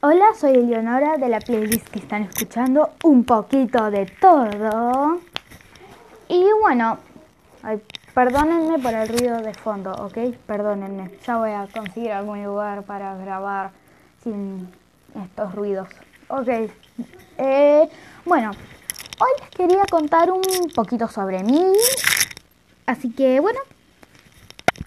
Hola, soy Eleonora de la playlist que están escuchando un poquito de todo. Y bueno, perdónenme por el ruido de fondo, ¿ok? Perdónenme, ya voy a conseguir algún lugar para grabar sin estos ruidos. Ok, eh, bueno, hoy les quería contar un poquito sobre mí. Así que bueno,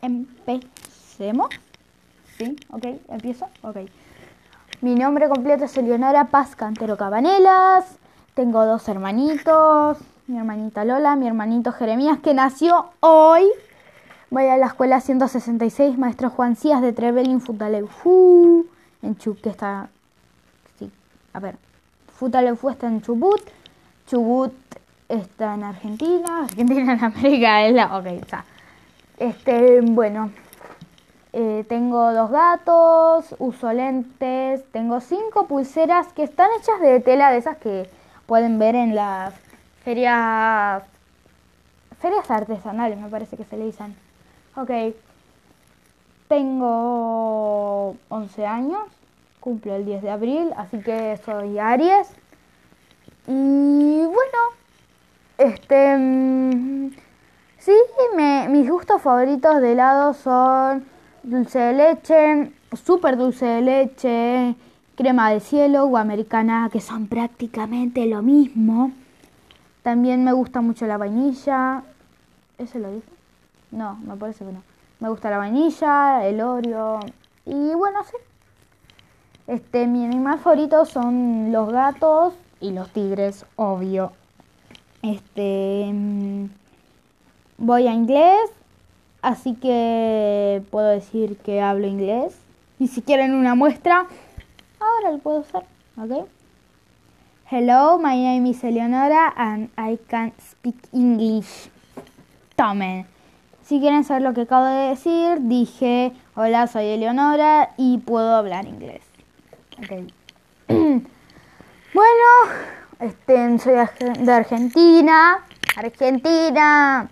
empecemos. ¿Sí? ¿Ok? ¿Empiezo? Ok. Mi nombre completo es Eleonora Paz Cantero Cabanelas. Tengo dos hermanitos, mi hermanita Lola, mi hermanito Jeremías, que nació hoy. Voy a la escuela 166, maestro Juan Cías de Trevelin Futaleufu, en Chubut, que está... Sí, a ver. Futaleufu está en Chubut. Chubut está en Argentina. Argentina en América es la... Ok, está. Este, bueno, eh, tengo dos gatos, uso lentes, tengo cinco pulseras que están hechas de tela de esas que pueden ver en las ferias, ferias artesanales, me parece que se le dicen. Ok, tengo 11 años, cumplo el 10 de abril, así que soy Aries. Y bueno, este... mm, Sí, me, mis gustos favoritos de helado son dulce de leche, súper dulce de leche, crema de cielo o americana, que son prácticamente lo mismo. También me gusta mucho la vainilla. ¿Ese lo dije? No, me parece que no. Me gusta la vainilla, el Oreo y bueno, sí. Este, mi animal favorito son los gatos y los tigres, obvio. Este, mm, voy a inglés, así que puedo decir que hablo inglés. Y si quieren una muestra, ahora lo puedo hacer, ¿ok? Hello, my name is Eleonora and I can speak English. Tomen. Si quieren saber lo que acabo de decir, dije, hola, soy Eleonora y puedo hablar inglés. Ok. bueno, este, soy de Argentina. Argentina.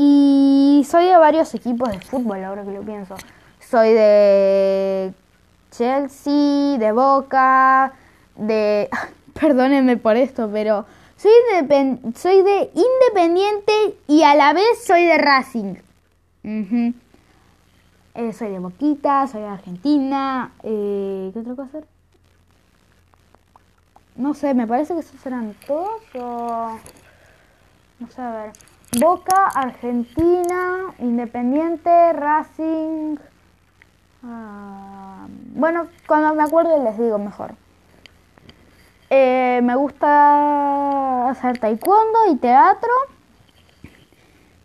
Y soy de varios equipos de fútbol, ahora que lo pienso. Soy de Chelsea, de Boca, de... Perdónenme por esto, pero soy de, pen- soy de Independiente y a la vez soy de Racing. Eh, soy de Boquita, soy de Argentina. Eh, ¿Qué otra cosa? No sé, me parece que esos eran todos o... No sé, a ver. Boca, Argentina, Independiente, Racing. ah, bueno, cuando me acuerdo les digo mejor. Eh, me gusta hacer taekwondo y teatro.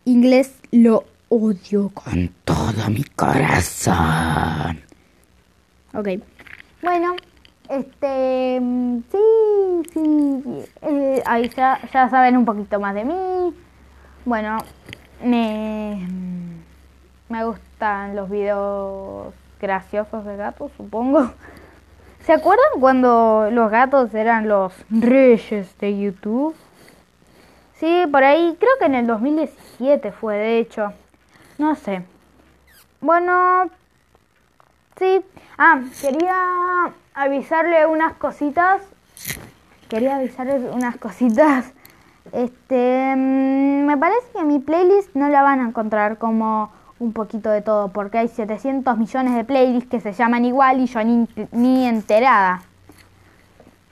Inglés lo odio con todo mi corazón. Ok. Bueno, este. mm, Sí, sí. eh, ahí ya, ya saben un poquito más de mí. Bueno, me, me gustan los videos graciosos de gatos, supongo. ¿Se acuerdan cuando los gatos eran los reyes de YouTube? Sí, por ahí, creo que en el 2017 fue, de hecho. No sé. Bueno, sí. Ah, quería avisarle unas cositas. Quería avisarles unas cositas. Este, mm, me parece que mi playlist no la van a encontrar como un poquito de todo, porque hay 700 millones de playlists que se llaman igual y yo ni, ni enterada.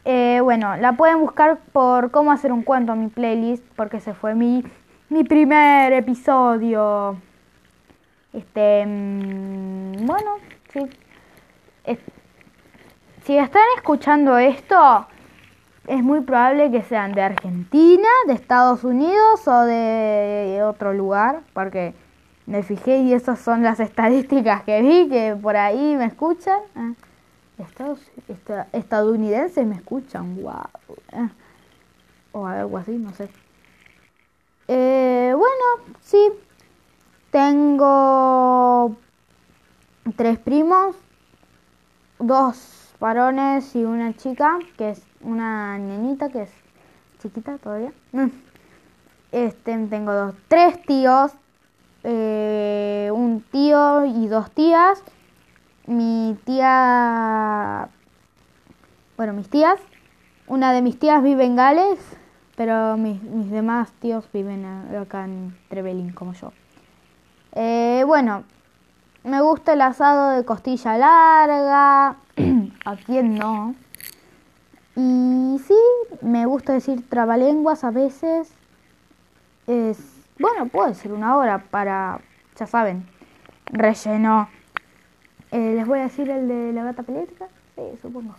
Eh, bueno, la pueden buscar por cómo hacer un cuento mi playlist, porque ese fue mi, mi primer episodio. Este, mm, bueno, sí. Si están escuchando esto, es muy probable que sean de Argentina, de Estados Unidos o de otro lugar, porque me fijé y esas son las estadísticas que vi, que por ahí me escuchan. Ah, Estados, esta- estadounidenses me escuchan, wow. o algo así, no sé. Eh, bueno, sí. Tengo tres primos, dos varones y una chica, que es una nenita que es chiquita todavía. Mm. Este, tengo dos, tres tíos, eh, un tío y dos tías. Mi tía bueno, mis tías. Una de mis tías vive en Gales, pero mis, mis demás tíos viven acá en Trevelin, como yo. Eh, bueno, me gusta el asado de costilla larga. ¿A quién no? Y sí, me gusta decir trabalenguas a veces. Es, bueno, puede ser una hora para, ya saben, relleno. Eh, ¿Les voy a decir el de la gata pelética? Sí, supongo.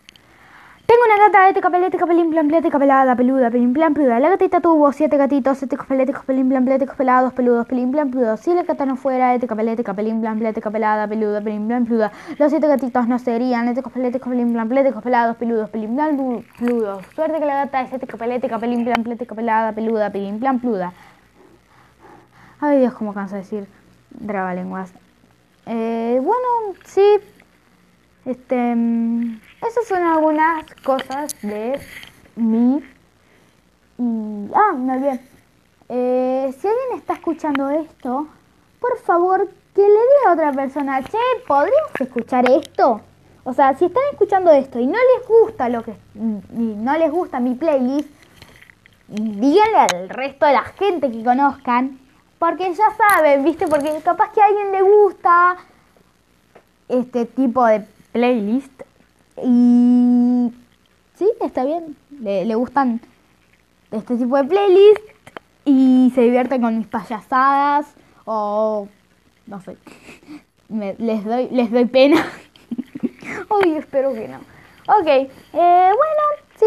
Tengo una gata ética, pelética, pelín, plan, plética, pelada, peluda, pelín, plan, peluda. La gatita tuvo siete gatitos, éticos, peléticos, pelín, plan, pléticos, pelados, peludos, pelín, plan, peludos. Si la gata no fuera ética, pelética, pelín, plan, plética, pelada, peluda, pelín, plan, peluda. Los siete gatitos no serían éticos, peléticos, pelín, plan, pléticos, pelados, peludos, pelín, plan, peludos. Suerte que la gata es ética, pelética, pelín, plan, plética, pelada, peluda, pelín, plan, peluda. Ay Dios, cómo cansa decir lenguas. Eh, bueno, sí. Este... Esas son algunas cosas de mí. Y, ah, me olvidé. Eh, si alguien está escuchando esto, por favor que le diga a otra persona, che, ¿podrías escuchar esto? O sea, si están escuchando esto y no les gusta lo que no les gusta mi playlist, díganle al resto de la gente que conozcan, porque ya saben, ¿viste? Porque capaz que a alguien le gusta este tipo de playlist y sí, está bien. Le, gustan este tipo de playlists y se divierten con mis payasadas o no sé. les doy les doy pena. Uy, espero que no. Ok, eh, bueno, sí.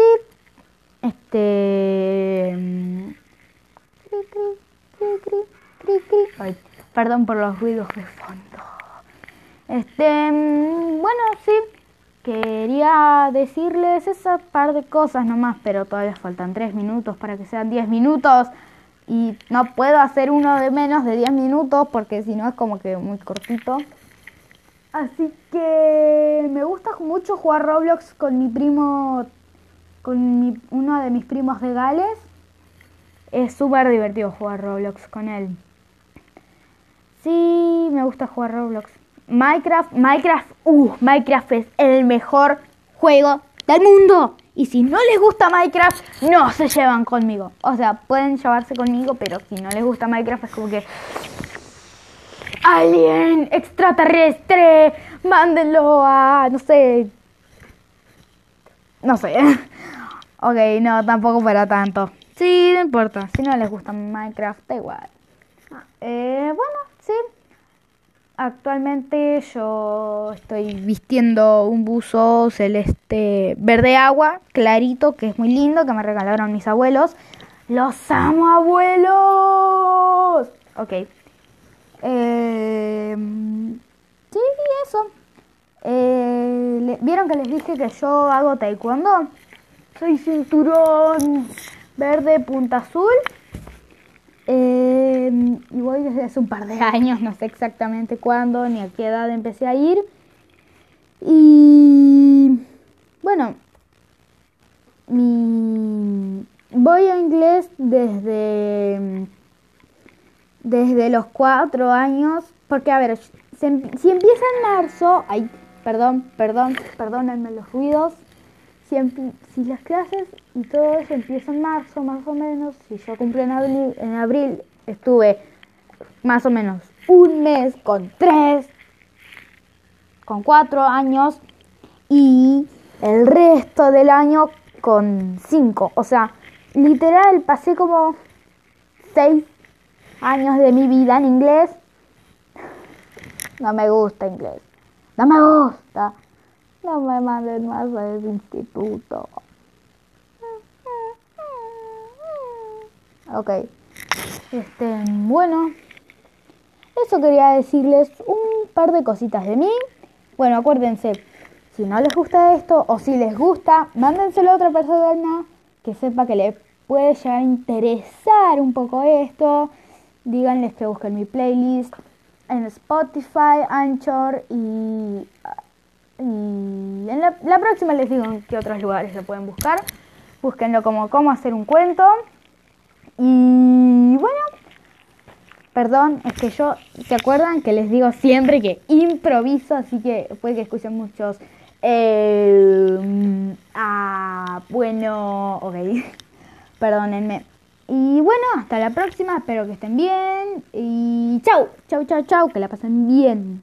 Este. Ay, perdón por los ruidos de. Este. Bueno, sí. Quería decirles esa par de cosas nomás, pero todavía faltan 3 minutos para que sean 10 minutos. Y no puedo hacer uno de menos de 10 minutos porque si no es como que muy cortito. Así que me gusta mucho jugar Roblox con mi primo, con uno de mis primos de Gales. Es súper divertido jugar Roblox con él. Sí, me gusta jugar Roblox. Minecraft, Minecraft, uh, Minecraft es el mejor juego del mundo. Y si no les gusta Minecraft, no se llevan conmigo. O sea, pueden llevarse conmigo, pero si no les gusta Minecraft es como que... Alien, extraterrestre, mándenlo a... no sé... No sé. ok, no, tampoco para tanto. Sí, no importa. Si no les gusta Minecraft, da igual. Eh, bueno, sí. Actualmente yo estoy vistiendo un buzo celeste verde agua, clarito, que es muy lindo, que me regalaron mis abuelos. ¡Los amo, abuelos! Ok. Eh, sí, eso. Eh, ¿Vieron que les dije que yo hago taekwondo? Soy cinturón verde punta azul. Eh, y voy desde hace un par de años, no sé exactamente cuándo ni a qué edad empecé a ir. Y bueno, voy a inglés desde, desde los cuatro años, porque a ver, si, empieza en marzo, ay, perdón, perdón, perdónenme los ruidos, si, si las clases y todo eso empieza en marzo más o menos, si yo cumplí en abril, en abril estuve más o menos un mes con tres, con cuatro años y el resto del año con cinco. O sea, literal pasé como seis años de mi vida en inglés. No me gusta inglés. No me gusta. No me manden más a ese instituto. Ok. Este, bueno. Eso quería decirles un par de cositas de mí. Bueno, acuérdense, si no les gusta esto o si les gusta, mándenselo a otra persona que sepa que le puede llegar a interesar un poco esto. Díganles que busquen mi playlist en Spotify, Anchor y y en la, próxima les digo en qué otros lugares lo pueden buscar. Búsquenlo como cómo hacer un cuento. Y bueno, perdón, es que yo, ¿se acuerdan que les digo siempre que improviso? Así que puede que escuchen muchos... Eh, a bueno, ok. Perdónenme. Y bueno, hasta la próxima. Espero que estén bien. Y chau, chau, chau, chau. Que la pasen bien.